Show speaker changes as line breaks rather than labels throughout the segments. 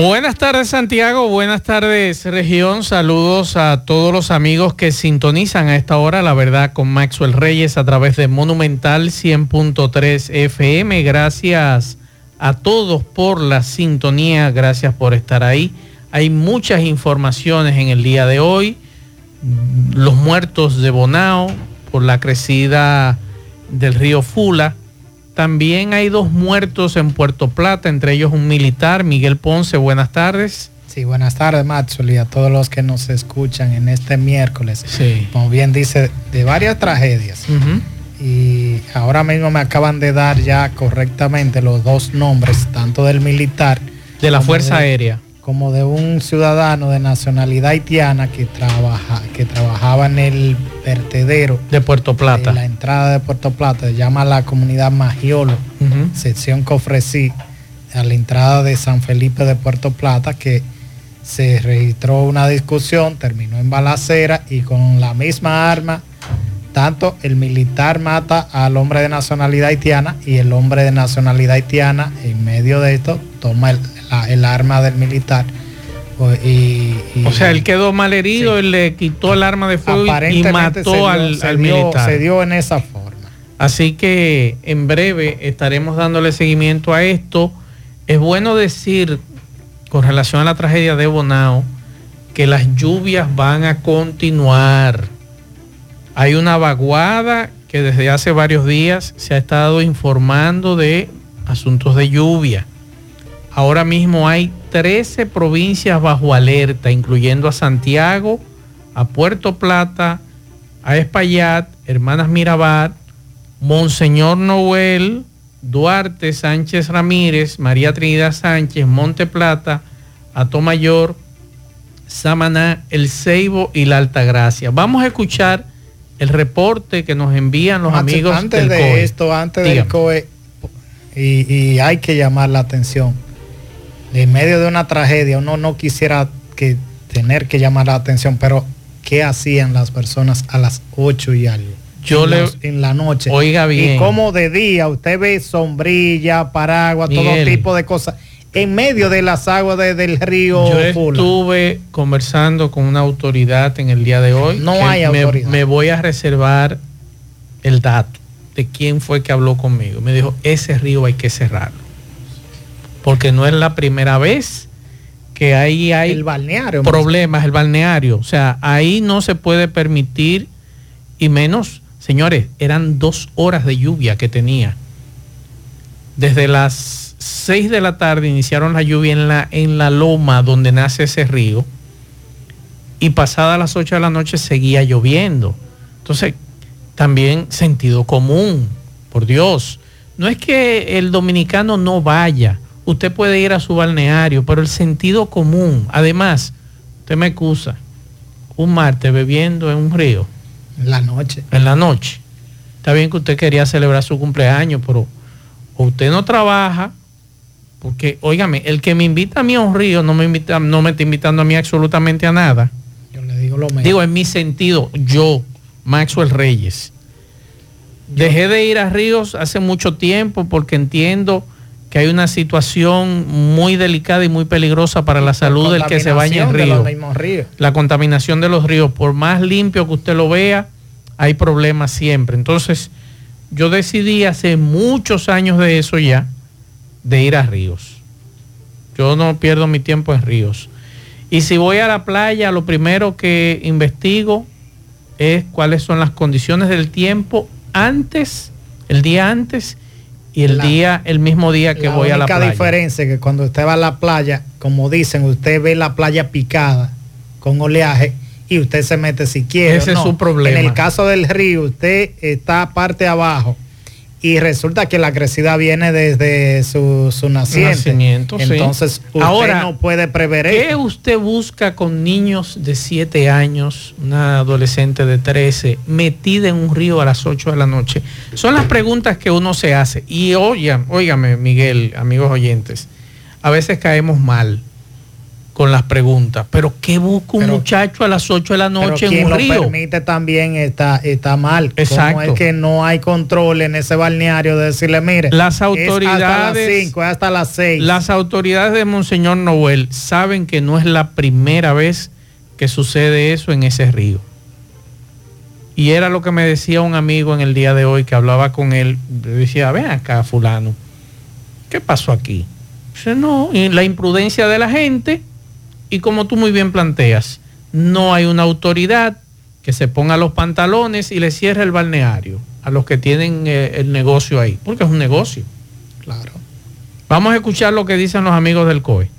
Buenas tardes Santiago, buenas tardes región, saludos a todos los amigos que sintonizan a esta hora, la verdad, con Maxwell Reyes a través de Monumental 100.3 FM. Gracias a todos por la sintonía, gracias por estar ahí. Hay muchas informaciones en el día de hoy, los muertos de Bonao por la crecida del río Fula también hay dos muertos en Puerto Plata, entre ellos un militar, Miguel Ponce. Buenas tardes.
Sí, buenas tardes, y a todos los que nos escuchan en este miércoles.
Sí.
Como bien dice, de varias tragedias. Y ahora mismo me acaban de dar ya correctamente los dos nombres, tanto del militar.
De la Fuerza Aérea
como de un ciudadano de nacionalidad haitiana que, trabaja, que trabajaba en el vertedero
de Puerto Plata. En
la entrada de Puerto Plata, se llama la comunidad Magiolo, sección Cofresí, a la entrada de San Felipe de Puerto Plata, que se registró una discusión, terminó en balacera y con la misma arma, tanto el militar mata al hombre de nacionalidad haitiana y el hombre de nacionalidad haitiana en medio de esto toma el, el arma del militar.
Y, o sea, él quedó mal herido, él le quitó el arma de fuego y mató al, militar.
Se dio en esa forma.
Así que en breve estaremos dándole seguimiento a esto. Es bueno decir, con relación a la tragedia de Bonao, que las lluvias van a continuar. Hay una vaguada que desde hace varios días se ha estado informando de asuntos de lluvia. Ahora mismo hay 13 provincias bajo alerta, incluyendo a Santiago, a Puerto Plata, a Espaillat, Hermanas Mirabal, Monseñor Noel, Duarte Sánchez Ramírez, María Trinidad Sánchez, Monte Plata, Atomayor, Samaná, El Ceibo y La Altagracia. Vamos a escuchar el reporte que nos envían los amigos
antes de esto, antes del COE, y hay que llamar la atención en medio de una tragedia, uno no quisiera que tener que llamar la atención, pero ¿qué hacían las personas a las 8 y algo?
Yo
en,
le,
en la noche.
Oiga bien.
Y como de día usted ve sombrilla, paraguas, todo tipo de cosas en medio de las aguas del río.
Yo estuve conversando con una autoridad en el día de hoy.
No hay autoridad.
Me voy a reservar el dato de quién fue que habló conmigo. Me dijo, ese río hay que cerrarlo porque no es la primera vez que ahí hay
el balneario,
problemas, el balneario. O sea, ahí no se puede permitir, y menos, señores, eran dos horas de lluvia que tenía. Desde las seis de la tarde iniciaron la lluvia en la, en la loma donde nace ese río, y pasada las ocho de la noche seguía lloviendo. Entonces, también sentido común, por Dios. No es que el dominicano no vaya, usted puede ir a su balneario, pero el sentido común, además, usted me excusa, un martes bebiendo en un río.
En la noche.
En la noche. Está bien que usted quería celebrar su cumpleaños, pero usted no trabaja, porque, óigame, el que me invita a mí a un río no me, invita, no me está invitando a mí absolutamente a nada.
Yo le digo lo mismo.
Digo, en mi sentido, yo, Maxwell Reyes, dejé de ir a ríos hace mucho tiempo porque entiendo que hay una situación muy delicada y muy peligrosa para la salud del que se baña en río. La contaminación de los ríos, por más limpio que usted lo vea, hay problemas siempre. Entonces, yo decidí hace muchos años de eso ya, de ir a ríos. Yo no pierdo mi tiempo en ríos. Y si voy a la playa, lo primero que investigo es cuáles son las condiciones del tiempo antes, el día antes y el día, el mismo día que voy a la playa.
La diferencia es que cuando usted va a la playa, como dicen, usted ve la playa picada con oleaje y usted se mete si quiere.
Ese es su problema.
En el caso del río, usted está parte abajo y resulta que la crecida viene desde su, su nacimiento. Entonces, usted Ahora, no puede prever
¿Qué usted busca con niños de 7 años, una adolescente de 13, metida en un río a las 8 de la noche? Son las preguntas que uno se hace. Y oigan, óigame, Miguel, amigos oyentes, a veces caemos mal con las preguntas. Pero ¿qué busca un muchacho a las 8 de la noche en un río?
lo permite también está, está mal. Exacto. es que no hay control en ese balneario de decirle, mire,
las autoridades, hasta
las 5, hasta las 6.
Las autoridades de Monseñor Noel saben que no es la primera vez que sucede eso en ese río. Y era lo que me decía un amigo en el día de hoy que hablaba con él. Le decía, ven acá, fulano, ¿qué pasó aquí? Dice, no, y la imprudencia de la gente y como tú muy bien planteas, no hay una autoridad que se ponga los pantalones y le cierre el balneario a los que tienen eh, el negocio ahí, porque es un negocio. Claro. Vamos a escuchar lo que dicen los amigos del COE.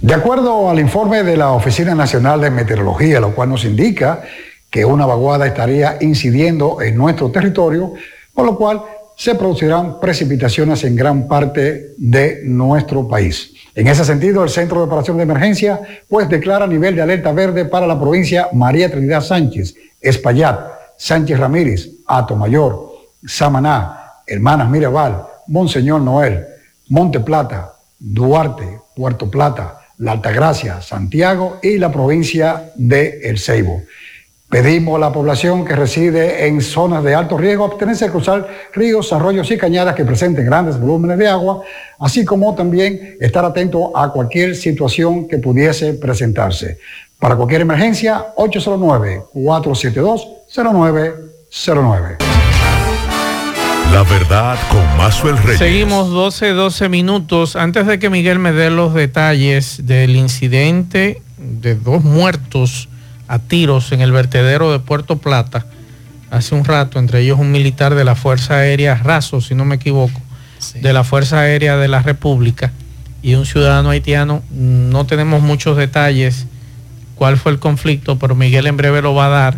De acuerdo al informe de la Oficina Nacional de Meteorología, lo cual nos indica que una vaguada estaría incidiendo en nuestro territorio, por lo cual se producirán precipitaciones en gran parte de nuestro país. En ese sentido, el Centro de Operación de Emergencia pues declara nivel de alerta verde para la provincia María Trinidad Sánchez, Espaillat, Sánchez Ramírez, Mayor, Samaná, Hermanas Mirabal, Monseñor Noel, Monte Plata, Duarte, Puerto Plata, La Altagracia, Santiago y la provincia de El Ceibo. Pedimos a la población que reside en zonas de alto riesgo abstenerse de cruzar ríos, arroyos y cañadas que presenten grandes volúmenes de agua, así como también estar atento a cualquier situación que pudiese presentarse. Para cualquier emergencia, 809-472-0909.
La verdad con Mazuel Reyes.
Seguimos 12, 12 minutos. Antes de que Miguel me dé los detalles del incidente de dos muertos a tiros en el vertedero de Puerto Plata hace un rato, entre ellos un militar de la Fuerza Aérea Raso, si no me equivoco, de la Fuerza Aérea de la República y un ciudadano haitiano. No tenemos muchos detalles cuál fue el conflicto, pero Miguel en breve lo va a dar.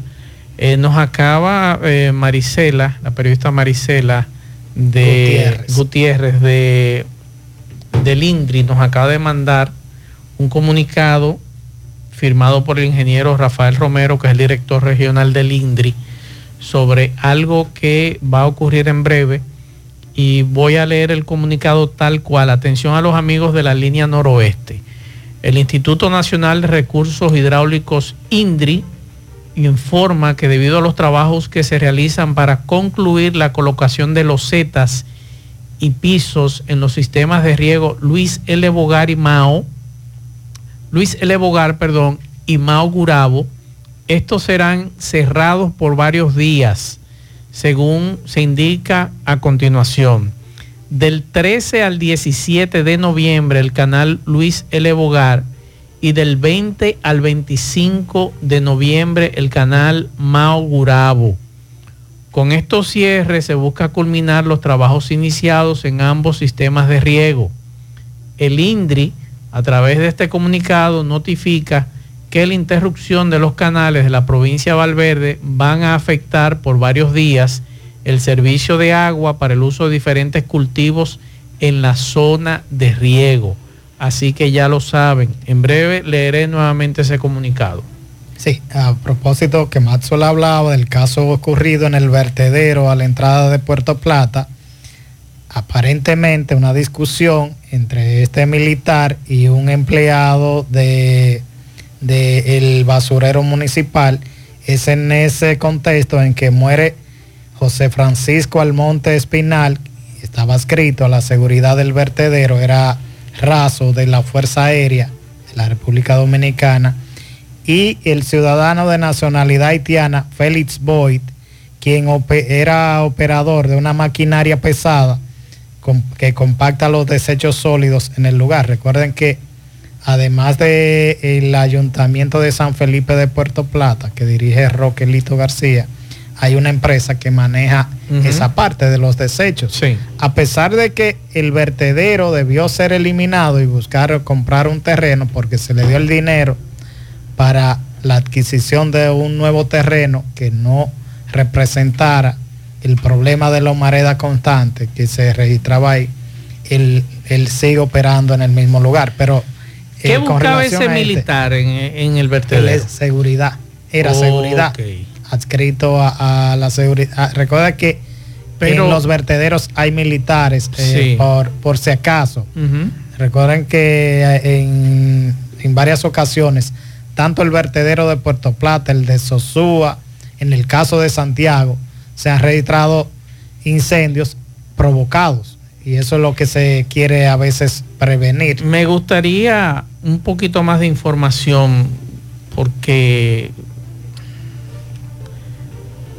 Eh, nos acaba eh, Marisela, la periodista Marisela de Gutiérrez, de del INDRI, nos acaba de mandar un comunicado firmado por el ingeniero Rafael Romero, que es el director regional del INDRI, sobre algo que va a ocurrir en breve. Y voy a leer el comunicado tal cual. Atención a los amigos de la línea noroeste. El Instituto Nacional de Recursos Hidráulicos INDRI informa que debido a los trabajos que se realizan para concluir la colocación de losetas y pisos en los sistemas de riego Luis L. Bogar y Mao, Luis L. Bogar, perdón, y Mao Gurabo, estos serán cerrados por varios días, según se indica a continuación. Del 13 al 17 de noviembre el canal Luis L. Bogar y del 20 al 25 de noviembre el canal Mao Gurabo. Con estos cierres se busca culminar los trabajos iniciados en ambos sistemas de riego. El INDRI a través de este comunicado notifica que la interrupción de los canales de la provincia de Valverde van a afectar por varios días el servicio de agua para el uso de diferentes cultivos en la zona de riego. Así que ya lo saben. En breve leeré nuevamente ese comunicado.
Sí, a propósito que Maxwell hablaba del caso ocurrido en el vertedero a la entrada de Puerto Plata, aparentemente una discusión entre este militar y un empleado de, el basurero municipal. Es en ese contexto en que muere José Francisco Almonte Espinal, estaba escrito a la seguridad del vertedero, era raso de la Fuerza Aérea de la República Dominicana, y el ciudadano de nacionalidad haitiana, Félix Boyd, quien era operador de una maquinaria pesada que compacta los desechos sólidos en el lugar. Recuerden que además del ayuntamiento de San Felipe de Puerto Plata, que dirige Roquelito García, hay una empresa que maneja esa parte de los desechos. A pesar de que el vertedero debió ser eliminado y buscar comprar un terreno porque se le dio el dinero para la adquisición de un nuevo terreno que no representara el problema de la humareda constante que se registraba ahí, él, sigue operando en el mismo lugar. Pero
¿Qué buscaba ese este, militar en, el vertedero?
Seguridad, era seguridad. Adscrito a, la seguridad. Ah, recuerda que en los vertederos hay militares eh, por, por si acaso. Recuerden que eh, en, en, varias ocasiones, tanto el vertedero de Puerto Plata, el de Sosúa, en el caso de Santiago, se han registrado incendios provocados. Y eso es lo que se quiere a veces prevenir.
Me gustaría un poquito más de información porque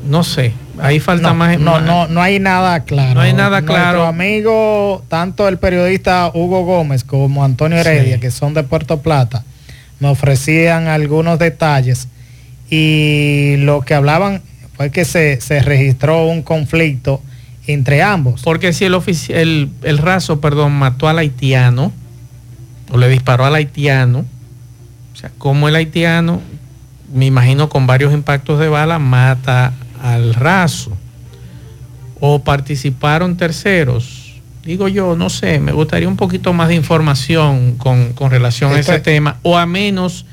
no sé, ahí falta más.
No, no, no hay nada claro.
No hay nada claro.
Nuestro amigo, tanto el periodista Hugo Gómez como Antonio Heredia, que son de Puerto Plata, me ofrecían algunos detalles y lo que hablaban fue que se, registró un conflicto entre ambos.
Porque si el, el, el raso, perdón, mató al haitiano, o le disparó al haitiano, o sea, como el haitiano, me imagino con varios impactos de bala, mata al raso, o participaron terceros, digo yo, no sé, me gustaría un poquito más de información con, relación a ese tema, o a menos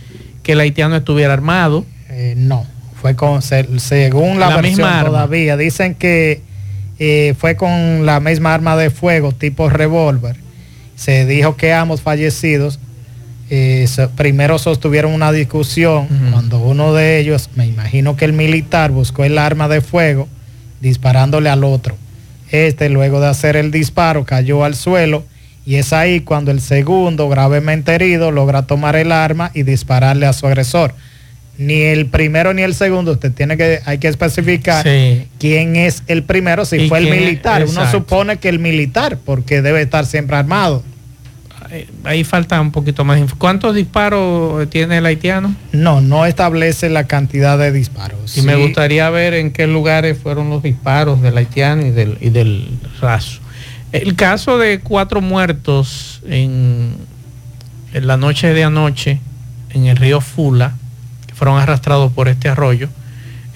que el haitiano estuviera armado.
Eh, no, fue con, según la, versión todavía, dicen que eh, fue con la misma arma de fuego tipo revólver. Se dijo que ambos fallecidos eh, primero sostuvieron una discusión cuando uno de ellos, me imagino que el militar, buscó el arma de fuego disparándole al otro. Este, luego de hacer el disparo, cayó al suelo y es ahí cuando el segundo, gravemente herido, logra tomar el arma y dispararle a su agresor ni el primero ni el segundo, usted tiene que, hay que especificar quién es el primero, si fue el militar. Uno supone que el militar, porque debe estar siempre armado.
Ahí falta un poquito más. ¿Cuántos disparos tiene el haitiano?
No, no establece la cantidad de disparos.
Y me gustaría ver en qué lugares fueron los disparos del haitiano y del, y del raso. El caso de cuatro muertos en, en la noche de anoche en el río Fula, fueron arrastrados por este arroyo.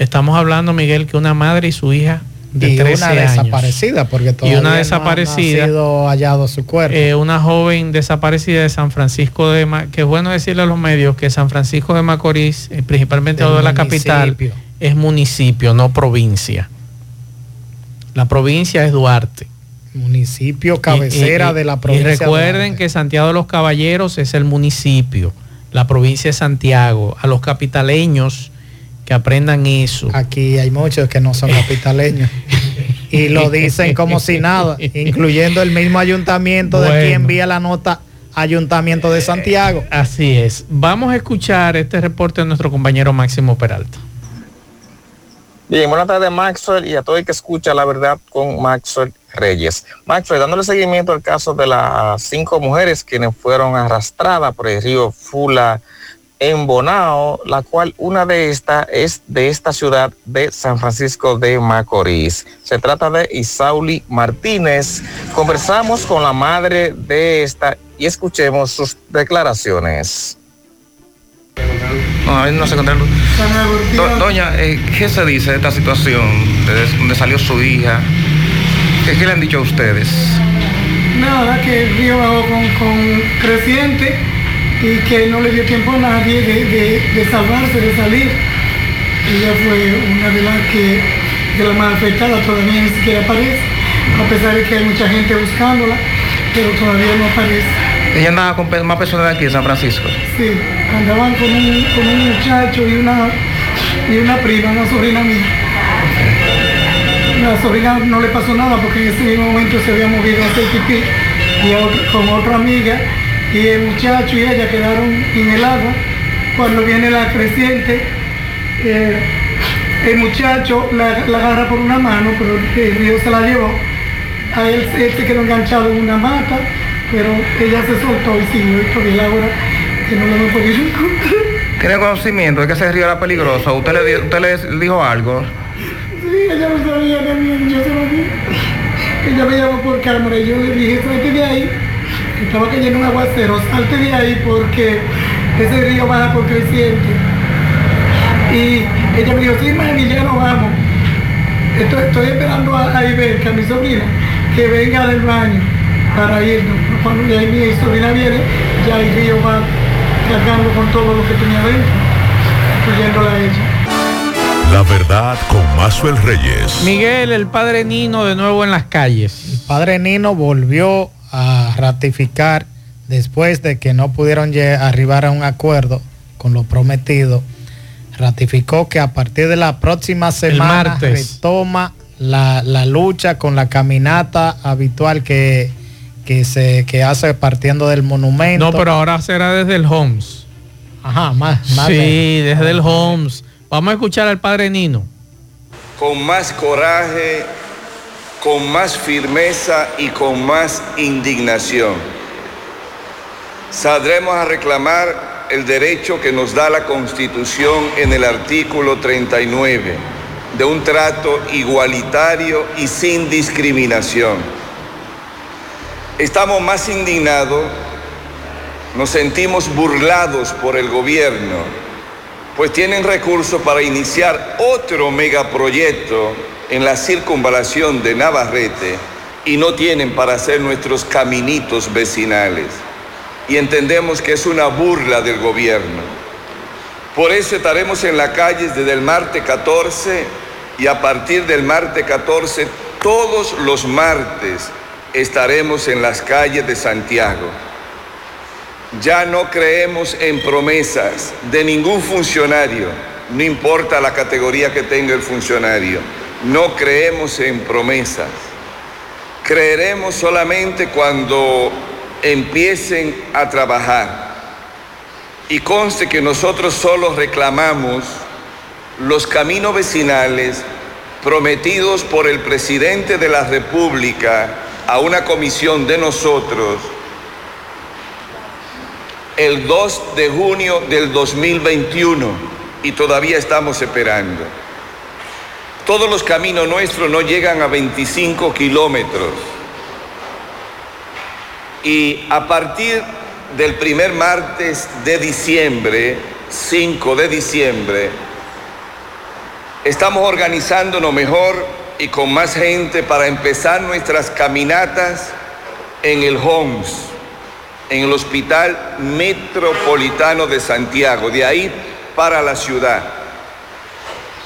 Estamos hablando, Miguel, que una madre y su hija de y una
desaparecida, porque todavía
y una desaparecida,
no ha sido hallado su cuerpo.
Eh, una joven desaparecida de San Francisco de Macorís, que es bueno decirle a los medios que San Francisco de Macorís, eh, principalmente de la capital, es municipio, no provincia. La provincia es Duarte.
Municipio cabecera de la provincia.
Y recuerden que Santiago de los Caballeros es el municipio la provincia de Santiago, a los capitaleños que aprendan eso.
Aquí hay muchos que no son capitaleños y lo dicen como si nada, incluyendo el mismo ayuntamiento de quien envía la nota Ayuntamiento de Santiago.
Así es. Vamos a escuchar este reporte de nuestro compañero Máximo Peralta.
Bien, buenas tardes Maxwell y a todo el que escucha la verdad con Maxwell Reyes. Maxwell, dándole seguimiento al caso de las cinco mujeres quienes fueron arrastradas por el río Fula en Bonao, la cual una de estas es de esta ciudad de San Francisco de Macorís. Se trata de Isauli Martínez. Conversamos con la madre de esta y escuchemos sus declaraciones.
No, no se doña, eh, ¿qué se dice de esta situación? De donde salió su hija. ¿Qué, le han dicho a ustedes?
Nada, que el río bajó con, creciente y que no le dio tiempo a nadie de, salvarse, de salir. Ella fue una de las que, de las más afectadas, todavía ni siquiera aparece, a pesar de que hay mucha gente buscándola, pero todavía no aparece.
Ella andaba con más personas de aquí, de San Francisco.
Sí, andaban con un, muchacho y una, y una prima, una sobrina mía. La sobrina no le pasó nada porque en ese mismo momento se había movido a hacer pipí y con otra amiga y el muchacho y ella quedaron en el agua. Cuando viene la creciente, eh, el muchacho la, agarra por una mano, pero el río se la llevó. A él, él se quedó enganchado en una mata pero ella se soltó y siguió y por ahora que no lo hemos podido encontrar.
¿Tiene conocimiento de que ese río era peligroso? ¿Usted le, usted le dijo algo?
Sí, ella lo sabía también, yo se lo dije. Ella me llamó por cámara y yo le dije, salte de ahí. Estaba cayendo un aguacero, salte de ahí porque ese río baja por creciente. Y ella me dijo, sí, mami, ya nos vamos. Estoy, esperando a, a Iberca, mi sobrina, que venga del baño para irnos. Cuando ya mi sobrina viene, ya el río va cargando con todo lo que tenía dentro, incluyéndola a ella.
La verdad con Mazuel Reyes.
Miguel, el padre Nino de nuevo en las calles.
El padre Nino volvió a ratificar después de que no pudieron arribar a un acuerdo con lo prometido. Ratificó que a partir de la próxima semana retoma la, la, lucha con la caminata habitual que, que se que hace partiendo del monumento.
No, pero ahora será desde el Homes.
Ajá, más. más
sí, desde el Homes. Vamos a escuchar al padre Nino.
Con más coraje, con más firmeza y con más indignación. Saldremos a reclamar el derecho que nos da la Constitución en el artículo 39 de un trato igualitario y sin discriminación. Estamos más indignados, nos sentimos burlados por el gobierno pues tienen recursos para iniciar otro megaproyecto en la circunvalación de Navarrete y no tienen para hacer nuestros caminitos vecinales. Y entendemos que es una burla del gobierno. Por eso estaremos en la calle desde el martes 14 y a partir del martes 14, todos los martes estaremos en las calles de Santiago. Ya no creemos en promesas de ningún funcionario, no importa la categoría que tenga el funcionario. No creemos en promesas. Creeremos solamente cuando empiecen a trabajar. Y conste que nosotros solo reclamamos los caminos vecinales prometidos por el presidente de la República a una comisión de nosotros el 2 de junio del 2021 y todavía estamos esperando. Todos los caminos nuestros no llegan a 25 kilómetros. Y a partir del primer martes de diciembre, 5 de diciembre, estamos organizándonos mejor y con más gente para empezar nuestras caminatas en el Homs en el Hospital Metropolitano de Santiago, de ahí para la ciudad.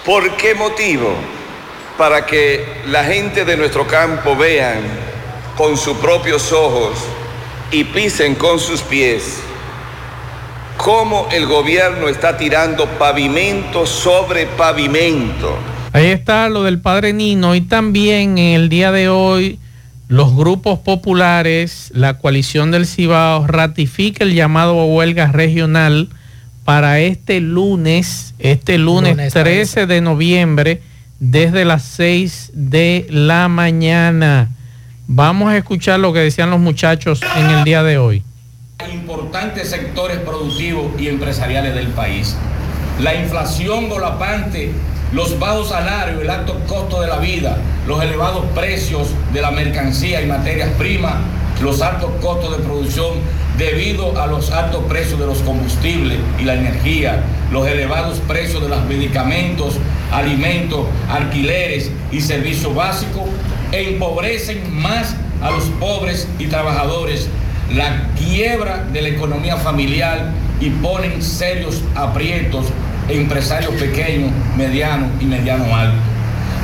¿Por qué motivo? Para que la gente de nuestro campo vean con sus propios ojos y pisen con sus pies cómo el gobierno está tirando pavimento sobre pavimento.
Ahí está lo del padre Nino y también en el día de hoy los grupos populares, la coalición del Cibao ratifica el llamado a huelga regional para este lunes, este lunes, 13 de noviembre, desde las 6 de la mañana. Vamos a escuchar lo que decían los muchachos en el día de hoy.
Importantes sectores productivos y empresariales del país. La inflación golapante los bajos salarios, el alto costo de la vida, los elevados precios de la mercancía y materias primas, los altos costos de producción debido a los altos precios de los combustibles y la energía, los elevados precios de los medicamentos, alimentos, alquileres y servicios básicos, empobrecen más a los pobres y trabajadores, la quiebra de la economía familiar y ponen serios aprietos empresarios pequeños, medianos y mediano altos.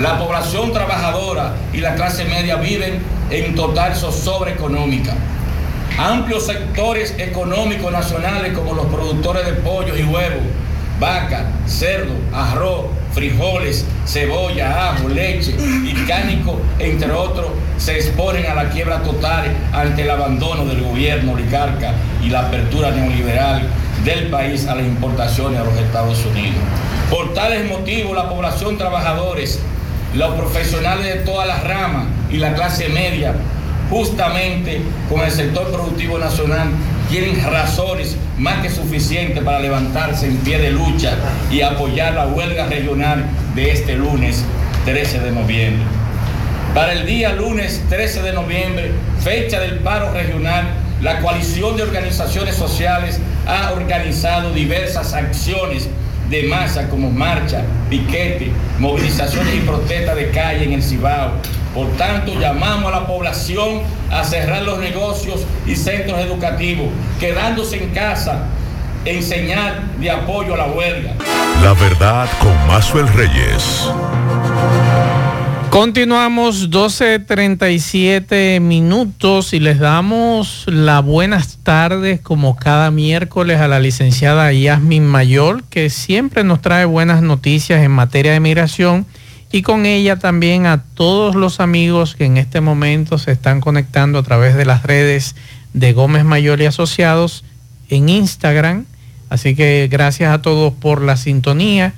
La población trabajadora y la clase media viven en total zozobra económica. Amplios sectores económicos nacionales como los productores de pollo y huevos, vaca, cerdo, arroz, frijoles, cebolla, ajo, leche y cánico, entre otros, se exponen a la quiebra total ante el abandono del gobierno oligarca y la apertura neoliberal del país a las importaciones a los Estados Unidos. Por tales motivos, la población trabajadores, los profesionales de todas las ramas y la clase media, justamente con el sector productivo nacional, tienen razones más que suficientes para levantarse en pie de lucha y apoyar la huelga regional de este lunes 13 de noviembre. Para el día lunes 13 de noviembre, fecha del paro regional, la coalición de organizaciones sociales ha organizado diversas acciones de masa como marcha, piquete, movilizaciones y protestas de calle en el Cibao. Por tanto, llamamos a la población a cerrar los negocios y centros educativos, quedándose en casa en señal de apoyo a la huelga.
La verdad con Mazuel Reyes.
Continuamos 12.37 minutos y les damos las buenas tardes como cada miércoles a la licenciada Yasmin Mayor, que siempre nos trae buenas noticias en materia de migración y con ella también a todos los amigos que en este momento se están conectando a través de las redes de Gómez Mayor y Asociados en Instagram. Así que gracias a todos por la sintonía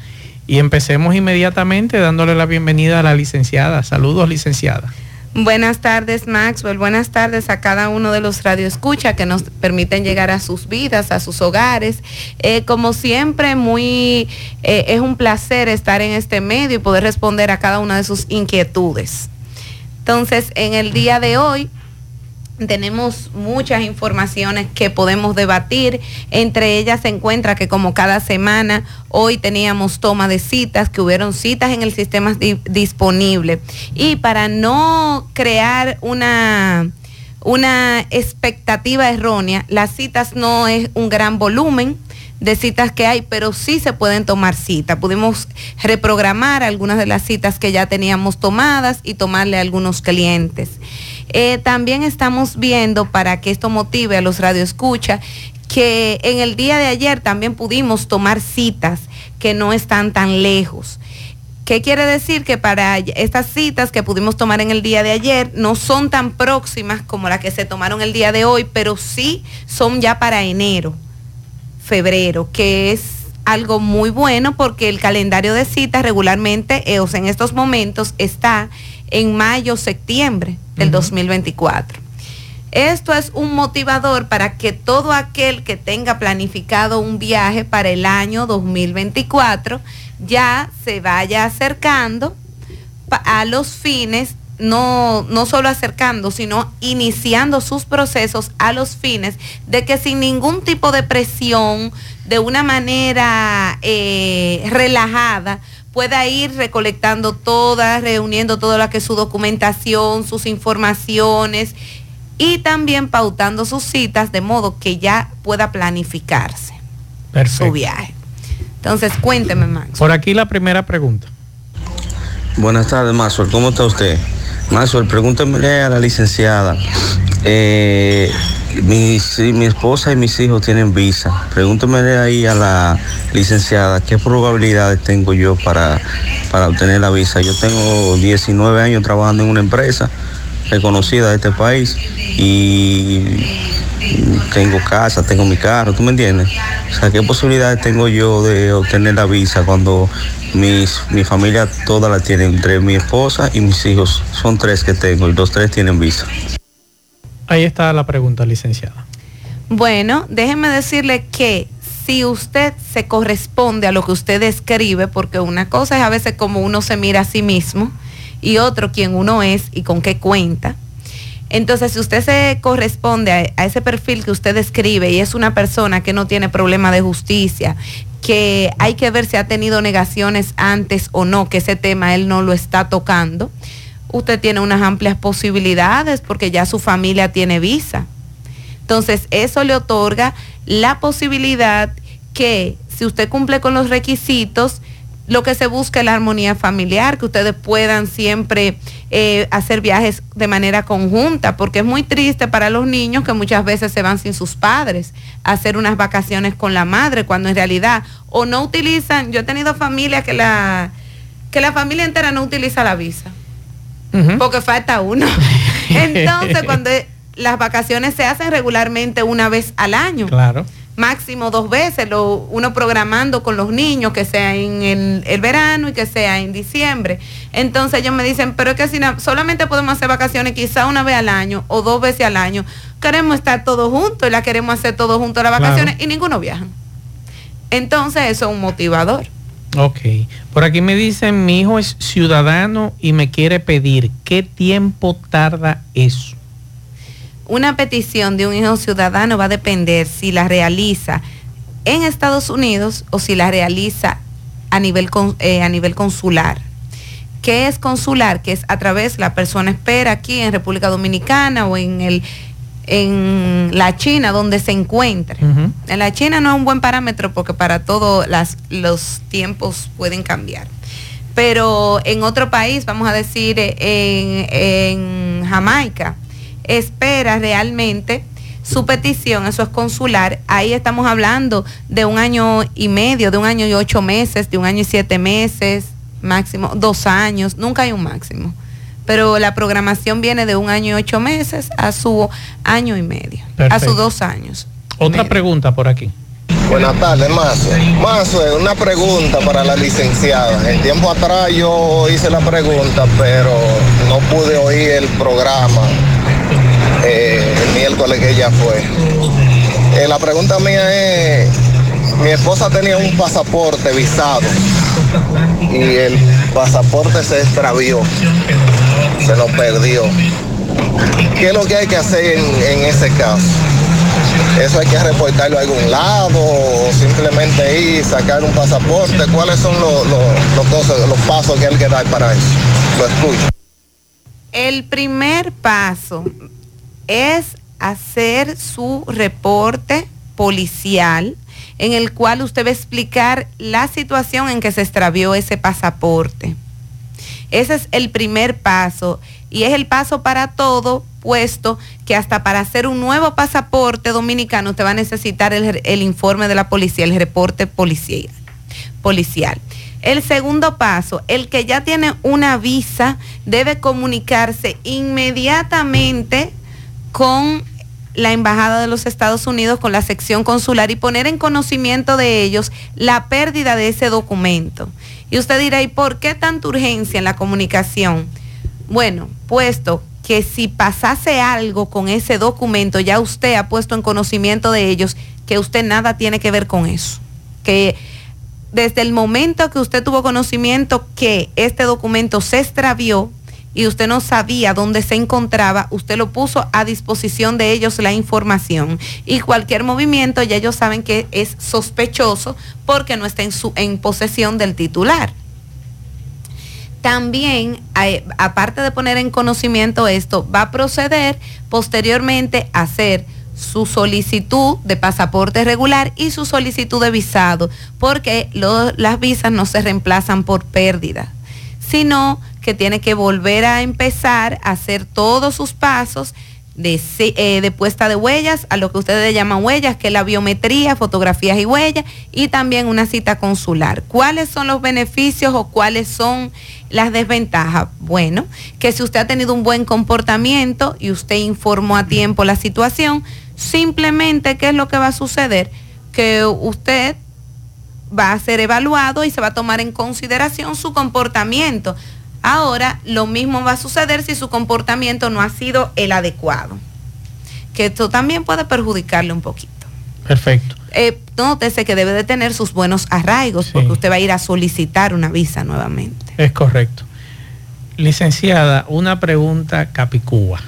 y empecemos inmediatamente dándole la bienvenida a la licenciada. Saludos, licenciada.
Buenas tardes, Maxwell. Buenas tardes a cada uno de los radioescucha que nos permiten llegar a sus vidas, a sus hogares. Eh, como siempre, muy eh, es un placer estar en este medio y poder responder a cada una de sus inquietudes. Entonces, en el día de hoy tenemos muchas informaciones que podemos debatir. Entre ellas se encuentra que como cada semana, hoy teníamos toma de citas, que hubieron citas en el sistema disponible. Y para no crear una, una expectativa errónea, las citas no es un gran volumen de citas que hay, pero sí se pueden tomar citas. Pudimos reprogramar algunas de las citas que ya teníamos tomadas y tomarle a algunos clientes. Eh, también estamos viendo, para que esto motive a los radioescuchas, que en el día de ayer también pudimos tomar citas que no están tan lejos. ¿Qué quiere decir? Que para estas citas que pudimos tomar en el día de ayer no son tan próximas como las que se tomaron el día de hoy, pero sí son ya para enero, febrero, que es algo muy bueno porque el calendario de citas regularmente, eh, o sea, en estos momentos está en mayo, septiembre del 2024. Esto es un motivador para que todo aquel que tenga planificado un viaje para el año 2024 ya se vaya acercando a los fines, no, no solo acercando, sino iniciando sus procesos a los fines de que sin ningún tipo de presión, de una manera eh, relajada, pueda ir recolectando todas, reuniendo toda la que es su documentación, sus informaciones y también pautando sus citas de modo que ya pueda planificarse su viaje. Entonces, cuénteme, Max.
Por aquí la primera pregunta.
Buenas tardes, Maxwell. ¿Cómo está usted? Maxwell, pregúnteme a la licenciada. Eh, mi, mi esposa y mis hijos tienen visa. Pregúnteme ahí a la licenciada qué probabilidades tengo yo para, para obtener la visa. Yo tengo 19 años trabajando en una empresa reconocida de este país y tengo casa, tengo mi carro, ¿tú me entiendes? O sea, ¿qué posibilidades tengo yo de obtener la visa cuando mis, mi familia toda la tiene, entre mi esposa y mis hijos? Son tres que tengo y los tres tienen visa.
Ahí está la pregunta, licenciada.
Bueno, déjeme decirle que si usted se corresponde a lo que usted escribe, porque una cosa es a veces como uno se mira a sí mismo y otro quién uno es y con qué cuenta. Entonces, si usted se corresponde a, a, ese perfil que usted describe y es una persona que no tiene problema de justicia, que hay que ver si ha tenido negaciones antes o no, que ese tema él no lo está tocando, usted tiene unas amplias posibilidades porque ya su familia tiene visa. Entonces, eso le otorga la posibilidad que si usted cumple con los requisitos, lo que se busca es la armonía familiar, que ustedes puedan siempre eh, hacer viajes de manera conjunta, porque es muy triste para los niños que muchas veces se van sin sus padres a hacer unas vacaciones con la madre, cuando en realidad o no utilizan, yo he tenido familias que la, que la familia entera no utiliza la visa porque falta uno. Entonces, cuando las vacaciones se hacen regularmente una vez al año.
Claro.
Máximo dos veces, lo, uno programando con los niños, que sea en el, verano y que sea en diciembre. Entonces ellos me dicen, pero es que si solamente podemos hacer vacaciones quizá una vez al año o dos veces al año, queremos estar todos juntos y la queremos hacer todos juntos las vacaciones y ninguno viaja. Entonces eso es un motivador.
Ok. Por aquí me dicen, mi hijo es ciudadano y me quiere pedir. ¿Qué tiempo tarda eso?
Una petición de un hijo ciudadano va a depender si la realiza en Estados Unidos o si la realiza a nivel, eh, a nivel consular. ¿Qué es consular? Que es a través, la persona espera aquí en República Dominicana o en el en la China donde se encuentre. En la China no es un buen parámetro porque para todos los tiempos pueden cambiar. Pero en otro país, vamos a decir en, en Jamaica, espera realmente su petición, eso es consular, ahí estamos hablando de un año y medio, de un año y ocho meses, de un año y siete meses, máximo dos años, nunca hay un máximo. Pero la programación viene de un año y ocho meses a su año y medio, a sus dos años.
Otra pregunta por aquí.
Buenas tardes, Mazo. Mazo, una pregunta para la licenciada. El tiempo atrás yo hice la pregunta, pero no pude oír el programa eh, el miércoles que ella fue. Eh, la pregunta mía es, mi esposa tenía un pasaporte visado y el pasaporte se extravió, se lo perdió. ¿Qué es lo que hay que hacer en, ese caso? ¿Eso hay que reportarlo a algún lado o simplemente ir, sacar un pasaporte? ¿Cuáles son los, los, los pasos que hay que dar para eso? Lo escucho.
El primer paso es hacer su reporte policial en el cual usted va a explicar la situación en que se extravió ese pasaporte. Ese es el primer paso y es el paso para todo, puesto que hasta para hacer un nuevo pasaporte dominicano usted va a necesitar el, informe de la policía, el reporte policial. policial. El segundo paso, el que ya tiene una visa debe comunicarse inmediatamente con la Embajada de los Estados Unidos, con la sección consular y poner en conocimiento de ellos la pérdida de ese documento. Y usted dirá, ¿y por qué tanta urgencia en la comunicación? Bueno, puesto que si pasase algo con ese documento, ya usted ha puesto en conocimiento de ellos que usted nada tiene que ver con eso. Que desde el momento que usted tuvo conocimiento que este documento se extravió, y usted no sabía dónde se encontraba, usted lo puso a disposición de ellos la información. Y cualquier movimiento ya ellos saben que es sospechoso porque no está en, su, en posesión del titular. También, aparte de poner en conocimiento esto, va a proceder posteriormente a hacer su solicitud de pasaporte regular y su solicitud de visado, porque las visas no se reemplazan por pérdida, sino que tiene que volver a empezar a hacer todos sus pasos de, eh, de, puesta de huellas, a lo que ustedes llaman huellas, que es la biometría, fotografías y huellas, y también una cita consular. ¿Cuáles son los beneficios o cuáles son las desventajas? Bueno, que si usted ha tenido un buen comportamiento y usted informó a tiempo la situación, simplemente, ¿qué es lo que va a suceder? Que usted va a ser evaluado y se va a tomar en consideración su comportamiento Ahora, lo mismo va a suceder si su comportamiento no ha sido el adecuado, que esto también puede perjudicarle un poquito.
Perfecto.
Eh, nótese que debe de tener sus buenos arraigos porque usted va a ir a solicitar una visa nuevamente.
Es correcto. Licenciada, una pregunta capicúa.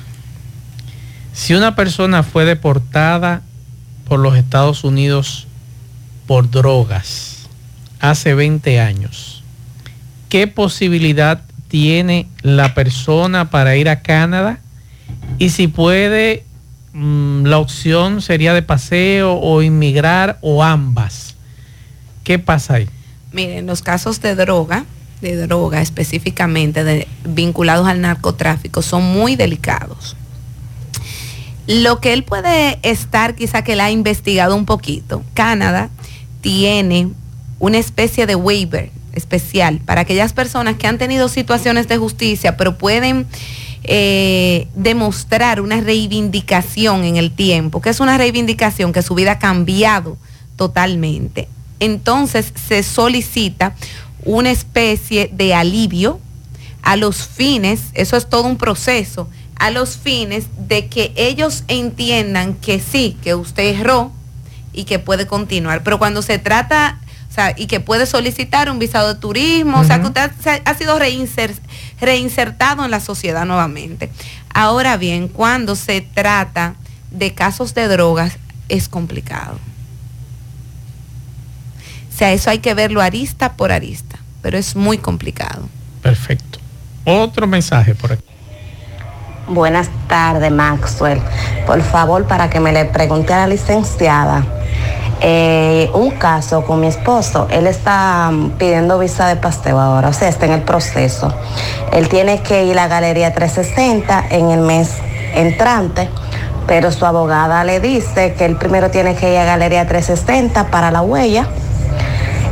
Si una persona fue deportada por los Estados Unidos por drogas hace 20 años, ¿qué posibilidad tiene la persona para ir a Canadá y si puede, mm, la opción sería de paseo o inmigrar o ambas. ¿Qué pasa ahí?
Miren, los casos de droga, de droga específicamente de, vinculados al narcotráfico, son muy delicados. Lo que él puede estar, quizá que él ha investigado un poquito, Canadá tiene una especie de waiver especial para aquellas personas que han tenido situaciones de justicia, pero pueden eh, demostrar una reivindicación en el tiempo, que es una reivindicación que su vida ha cambiado totalmente. Entonces se solicita una especie de alivio a los fines, eso es todo un proceso, a los fines de que ellos entiendan que sí, que usted erró y que puede continuar. Pero cuando se trata o sea, y que puede solicitar un visado de turismo, o sea, que usted ha sido reinsertado en la sociedad nuevamente. Ahora bien, cuando se trata de casos de drogas, es complicado. sea, eso hay que verlo arista por arista, pero es muy complicado.
Perfecto. Otro mensaje por aquí.
Buenas tardes, Maxwell. Por favor, para que me le pregunte a la licenciada, eh, un caso con mi esposo, él está mm, pidiendo visa de paseo ahora, o sea, está en el proceso. Él tiene que ir a Galería 360 en el mes entrante, pero su abogada le dice que él primero tiene que ir a Galería 360 para la huella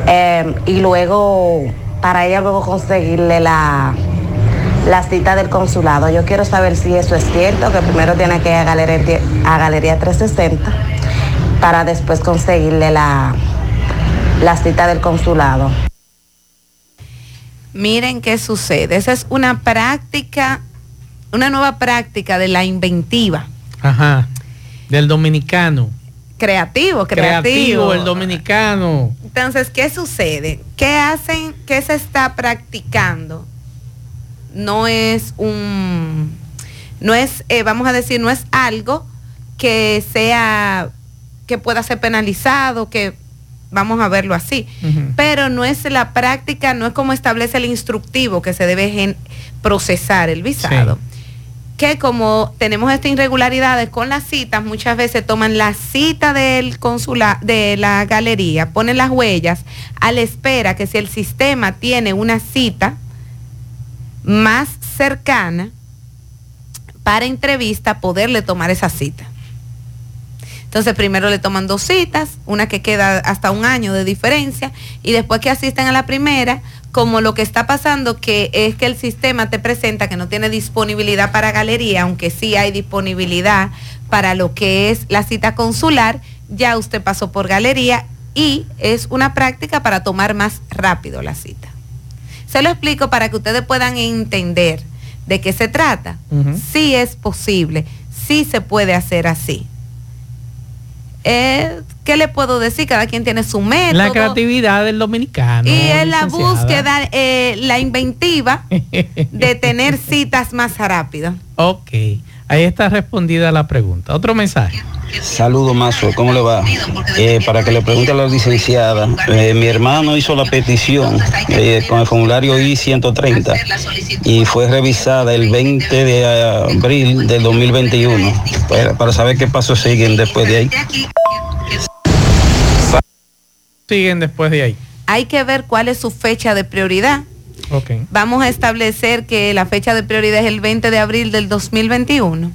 eh, y luego, para ella luego conseguirle la, la cita del consulado. Yo quiero saber si eso es cierto, que primero tiene que ir a Galería, a Galería 360 para después conseguirle la, la cita del consulado.
Miren qué sucede. Esa es una práctica, una nueva práctica de la inventiva.
Ajá. Del dominicano.
Creativo, creativo.
Creativo, el dominicano.
Entonces, ¿qué sucede? ¿Qué hacen? ¿Qué se está practicando? No es un, no es, eh, vamos a decir, no es algo que sea, que pueda ser penalizado, que vamos a verlo así. Pero no es la práctica, no es como establece el instructivo que se debe procesar el visado. Que como tenemos estas irregularidades con las citas, muchas veces toman la cita del consulado, de la galería, ponen las huellas a la espera que si el sistema tiene una cita más cercana para entrevista, poderle tomar esa cita. Entonces primero le toman dos citas, una que queda hasta un año de diferencia, y después que asisten a la primera, como lo que está pasando que es que el sistema te presenta que no tiene disponibilidad para galería, aunque sí hay disponibilidad para lo que es la cita consular, ya usted pasó por galería y es una práctica para tomar más rápido la cita. Se lo explico para que ustedes puedan entender de qué se trata. Sí es posible, sí se puede hacer así. Eh, ¿Qué le puedo decir? Cada quien tiene su método.
La creatividad del dominicano.
Y es la búsqueda, eh, la inventiva de tener citas más rápidas.
Ok, ahí está respondida la pregunta. Otro mensaje.
Saludos, Mazo, ¿cómo le va? Eh, para que le pregunte a la licenciada, eh, mi hermano hizo la petición eh, con el formulario I-130 y fue revisada el 20 de abril del 2021 para, para saber qué pasos siguen después de ahí.
Siguen después de ahí.
Hay que ver cuál es su fecha de prioridad.
Okay.
Vamos a establecer que la fecha de prioridad es el 20 de abril del 2021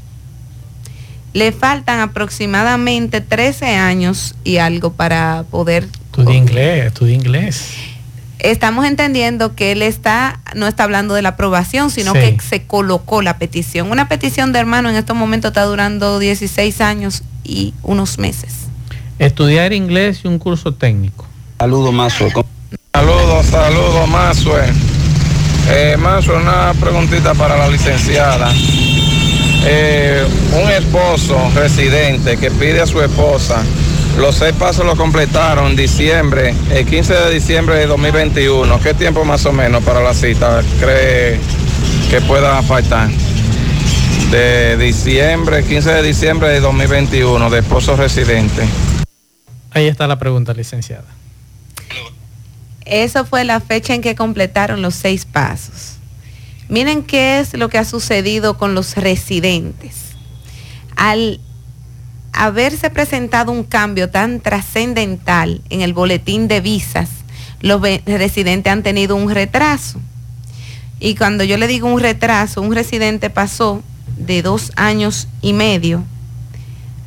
le faltan aproximadamente 13 años y algo para poder...
Estudia inglés, estudia inglés.
Estamos entendiendo que él está, no está hablando de la aprobación, sino que se colocó la petición. Una petición de hermano en estos momentos está durando 16 años y unos meses.
Estudiar inglés y un curso técnico.
Saludos, Mazo.
Saludos, saludos, Mazo. Eh, Mazo, una preguntita para la licenciada. Eh, un esposo residente que pide a su esposa, los seis pasos lo completaron en diciembre, el 15 de diciembre de 2021. ¿Qué tiempo más o menos para la cita cree que pueda faltar? De diciembre, 15 de diciembre de 2021, de esposo residente.
Ahí está la pregunta, licenciada.
Eso fue la fecha en que completaron los seis pasos. Miren qué es lo que ha sucedido con los residentes. Al haberse presentado un cambio tan trascendental en el boletín de visas, los residentes han tenido un retraso. Y cuando yo le digo un retraso, un residente pasó de dos años y medio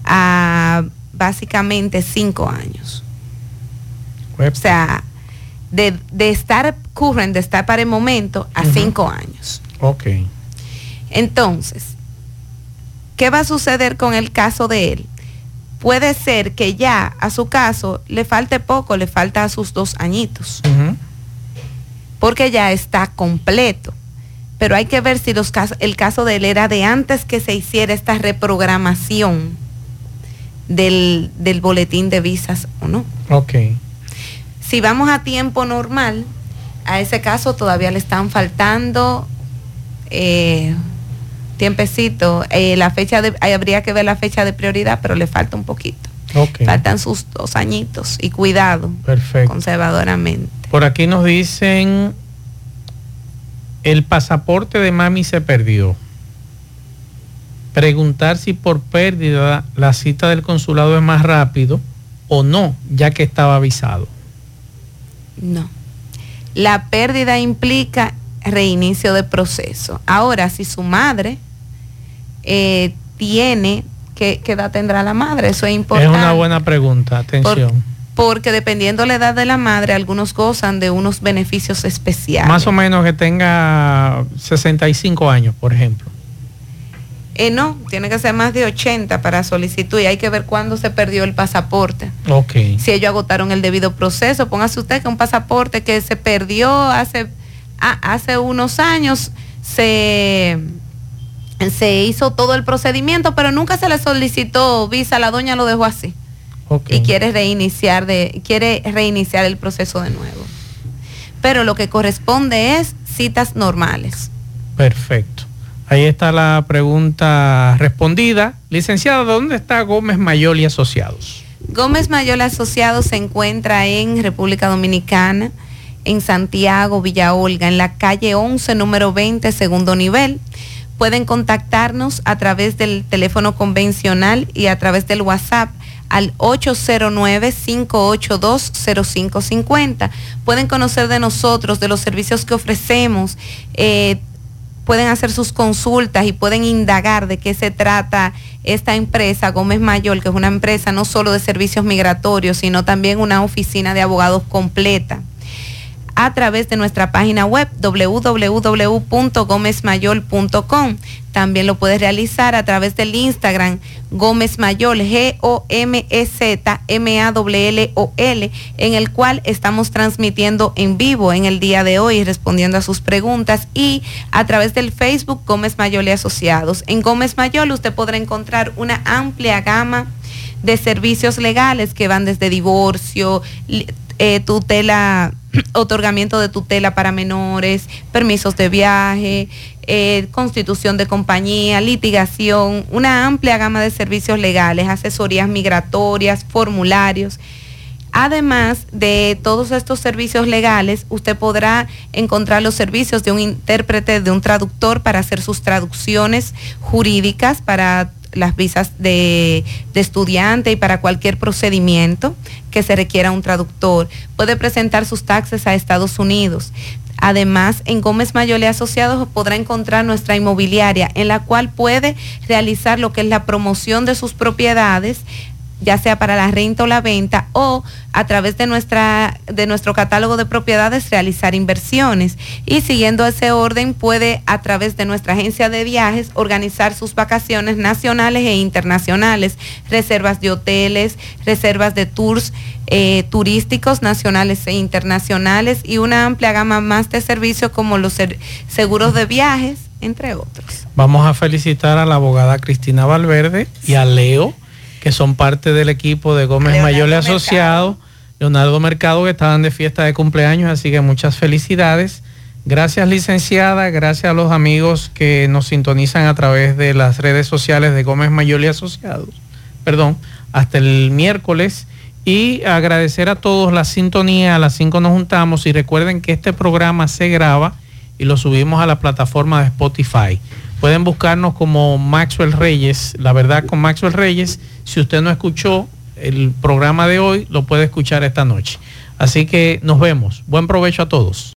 a básicamente cinco años. O sea, de, estar current, de estar para el momento, a cinco años.
Ok.
Entonces, ¿qué va a suceder con el caso de él? Puede ser que ya a su caso le falte poco, le falta a sus dos añitos. Porque ya está completo. Pero hay que ver si los casos, el caso de él era de antes que se hiciera esta reprogramación del, del boletín de visas o no.
Ok.
Si vamos a tiempo normal, a ese caso todavía le están faltando eh, tiempecito. Eh, la fecha de, habría que ver la fecha de prioridad, pero le falta un poquito. Faltan sus dos añitos y cuidado.
Perfecto.
Conservadoramente.
Por aquí nos dicen, el pasaporte de mami se perdió. Preguntar si por pérdida la cita del consulado es más rápido o no, ya que estaba avisado.
No. La pérdida implica reinicio de proceso. Ahora, si su madre eh, tiene, ¿qué, edad tendrá la madre? Eso es importante.
Es una buena pregunta, atención.
porque dependiendo la edad de la madre, algunos gozan de unos beneficios especiales.
Más o menos que tenga 65 años, por ejemplo.
Eh, no, tiene que ser más de 80 para solicitud y hay que ver cuándo se perdió el pasaporte.
Ok.
Si ellos agotaron el debido proceso, póngase usted que un pasaporte que se perdió hace, ah, hace unos años, se, se hizo todo el procedimiento, pero nunca se le solicitó visa, la doña lo dejó así. Y quiere reiniciar, de, quiere reiniciar el proceso de nuevo. Pero lo que corresponde es citas normales.
Perfecto. Ahí está la pregunta respondida. Licenciada, ¿dónde está Gómez Mayol y Asociados?
Gómez Mayol Asociados se encuentra en República Dominicana, en Santiago, Villa Olga, en la calle 11, número 20, segundo nivel. Pueden contactarnos a través del teléfono convencional y a través del WhatsApp al 809-582-0550. Pueden conocer de nosotros, de los servicios que ofrecemos. Eh, pueden hacer sus consultas y pueden indagar de qué se trata esta empresa, Gómez Mayor, que es una empresa no solo de servicios migratorios, sino también una oficina de abogados completa a través de nuestra página web www.gomezmayol.com. También lo puedes realizar a través del Instagram Gómez Mayol, G-O-M-E-Z-M-A-L-L-O-L, en el cual estamos transmitiendo en vivo en el día de hoy, respondiendo a sus preguntas, y a través del Facebook Gómez Mayol y Asociados. En Gómez Mayol usted podrá encontrar una amplia gama de servicios legales que van desde divorcio, eh, tutela, otorgamiento de tutela para menores, permisos de viaje, eh, constitución de compañía, litigación, una amplia gama de servicios legales, asesorías migratorias, formularios. Además de todos estos servicios legales, usted podrá encontrar los servicios de un intérprete, de un traductor para hacer sus traducciones jurídicas para las visas de, estudiante y para cualquier procedimiento que se requiera un traductor. Puede presentar sus taxes a Estados Unidos. Además, en Gómez Mayole Asociados podrá encontrar nuestra inmobiliaria en la cual puede realizar lo que es la promoción de sus propiedades ya sea para la renta o la venta, o a través de, nuestra, de nuestro catálogo de propiedades realizar inversiones. Y siguiendo ese orden, puede a través de nuestra agencia de viajes organizar sus vacaciones nacionales e internacionales, reservas de hoteles, reservas de tours eh, turísticos nacionales e internacionales y una amplia gama más de servicios como los seguros de viajes, entre otros.
Vamos a felicitar a la abogada Cristina Valverde y a Leo que son parte del equipo de Gómez Mayor Asociado, Leonardo Mercado, que estaban de fiesta de cumpleaños, así que muchas felicidades. Gracias licenciada, gracias a los amigos que nos sintonizan a través de las redes sociales de Gómez Mayor y Asociados. Perdón, hasta el miércoles. Y agradecer a todos la sintonía, a las 5 nos juntamos y recuerden que este programa se graba y lo subimos a la plataforma de Spotify. Pueden buscarnos como Maxwell Reyes, la verdad con Maxwell Reyes. Si usted no escuchó el programa de hoy, lo puede escuchar esta noche. Así que nos vemos. Buen provecho a todos.